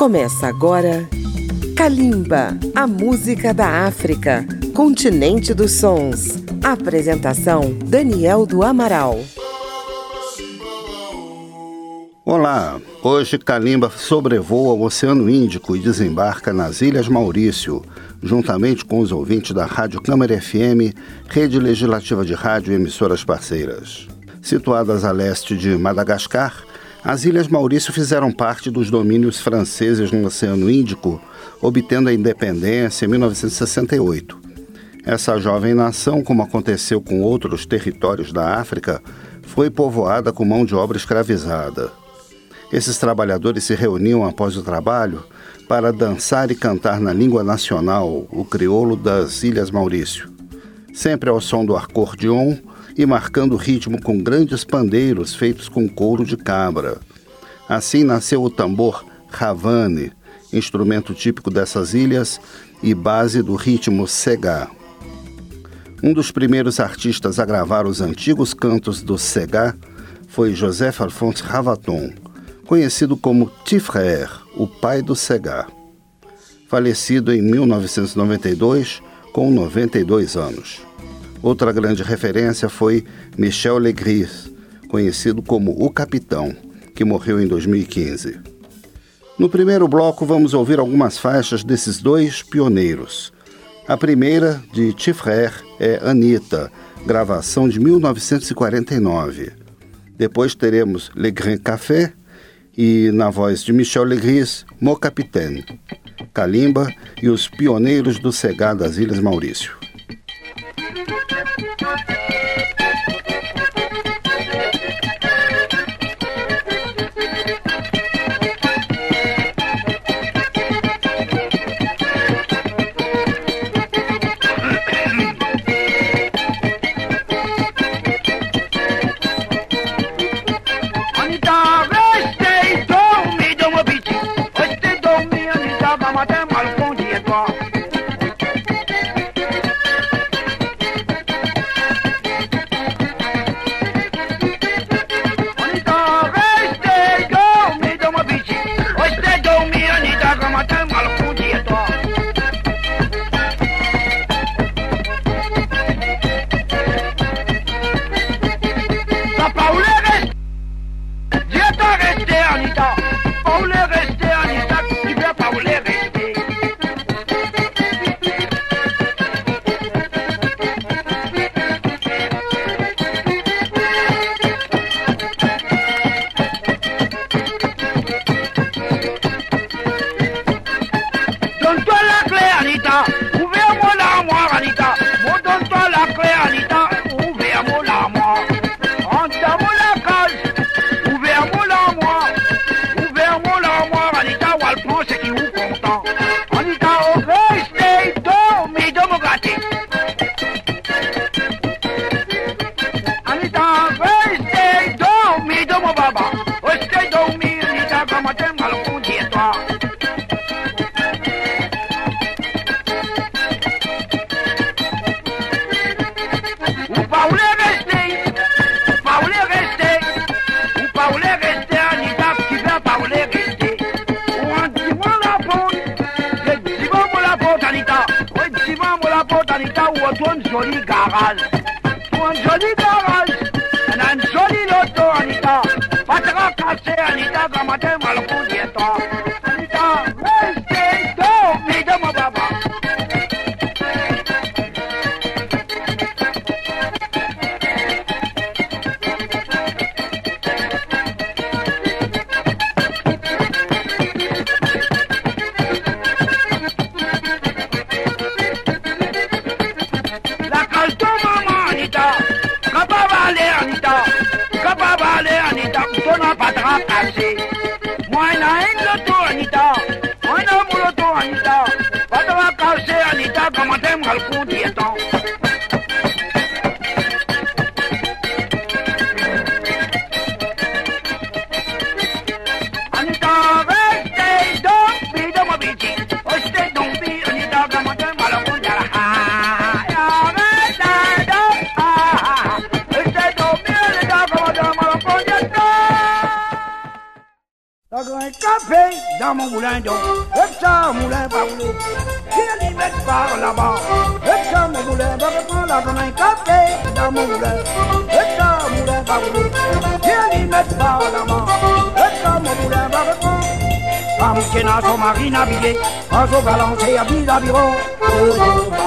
Começa agora Kalimba, a música da África, continente dos sons. Apresentação Daniel do Amaral. Olá, hoje Kalimba sobrevoa o Oceano Índico e desembarca nas Ilhas Maurício, juntamente com os ouvintes da Rádio Câmara FM, rede legislativa de rádio e emissoras parceiras. Situadas a leste de Madagascar, as Ilhas Maurício fizeram parte dos domínios franceses no Oceano Índico, obtendo a independência em 1968. Essa jovem nação, como aconteceu com outros territórios da África, foi povoada com mão de obra escravizada. Esses trabalhadores se reuniam após o trabalho para dançar e cantar na língua nacional, o crioulo das Ilhas Maurício. Sempre ao som do acordeon, e marcando o ritmo com grandes pandeiros feitos com couro de cabra. Assim nasceu o tambor Havane, instrumento típico dessas ilhas e base do ritmo segá. Um dos primeiros artistas a gravar os antigos cantos do segá foi José Alphonse Ravaton, conhecido como Tifrer, o pai do segá. Falecido em 1992, com 92 anos. Outra grande referência foi Michel Legris, conhecido como O Capitão, que morreu em 2015. No primeiro bloco, vamos ouvir algumas faixas desses dois pioneiros. A primeira, de Tifrer, é Anita, gravação de 1949. Depois teremos Le Grand Café e, na voz de Michel Legris, Mo Capitaine, Kalimba e os pioneiros do Cegá das Ilhas Maurício. Otto und Johnny Garas. La grain tapé dans mon moulin d'eau, le chat moulin par l'eau. Qui a mettre par là-bas, le chat mon moulin va reprendre la grain tapé dans mon moulin. Le chat moulin par l'eau, qui a mettre par là-bas, le chat mon moulin va reprendre. Pas mon son marine habillé, un son balancé à vis-à-vis.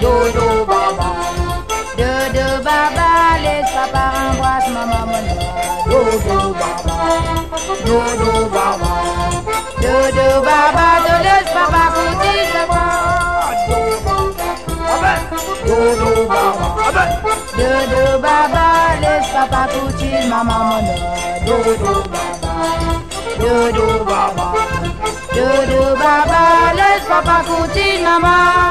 dodo baba. Dodo baba, laisse papa embrasse maman mon Dodo baba, dodo baba. Dodo baba, de laisse papa courir baba, laisse papa maman mon Dodo baba, dodo baba. Dodo baba, laisse papa courir maman.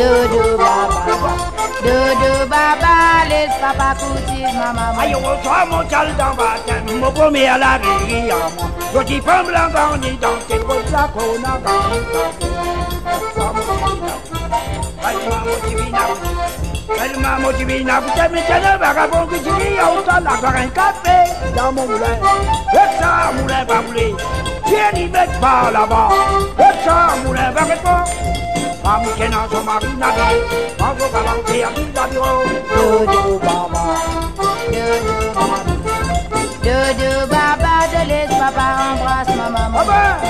do do ba ba. Do do ba ba, les papa koutis mama. Ayo wo so mo chal dan ba mo me ala ri ti la ga ni dan ke po la ni mo ti na. ma mo na. mo ti na ku te me te na ba ga bon mo la. Ek sa mu la ba mu Mamuquena, João Marinadão, Paulo Galante e a Linda Virão. Dudu Baba, Dudu Baba, Dudu Baba, Deleuze Baba, embrasse ma maman. Oh ben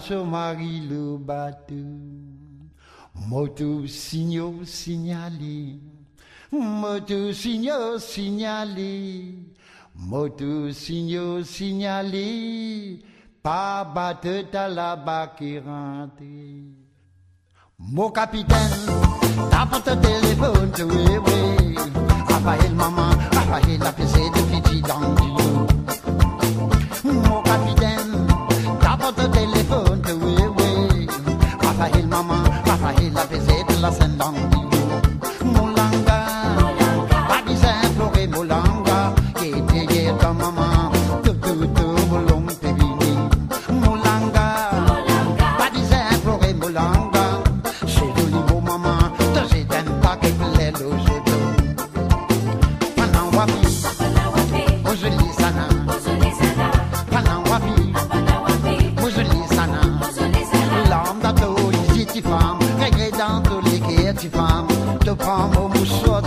son mari le batu, motu signo signalé, motu signo signalé, motu signo signalé, pas batte à la rentre Mon capitaine, pas ton téléphone, tu es vrai Raphaël, maman. a send down ti pam, te pam o muso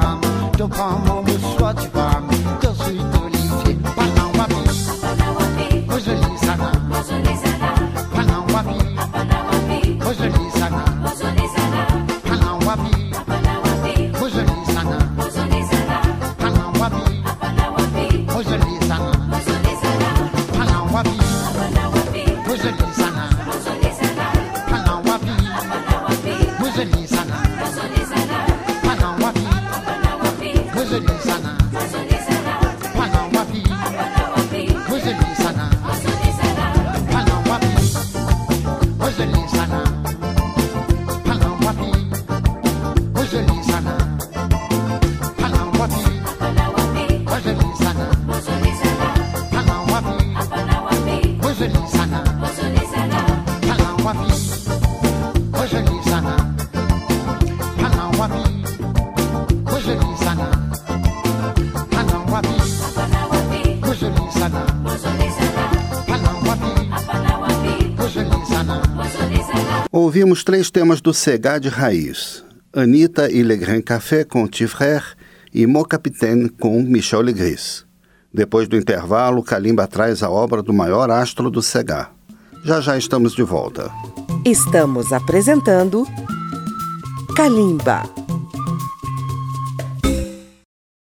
come, don't come home. Ouvimos três temas do Segá de Raiz: Anita e Le Grand Café com Tifrer e Mo Capitaine com Michel Legris. Depois do intervalo, Kalimba traz a obra do maior astro do Segá. Já já estamos de volta. Estamos apresentando Kalimba.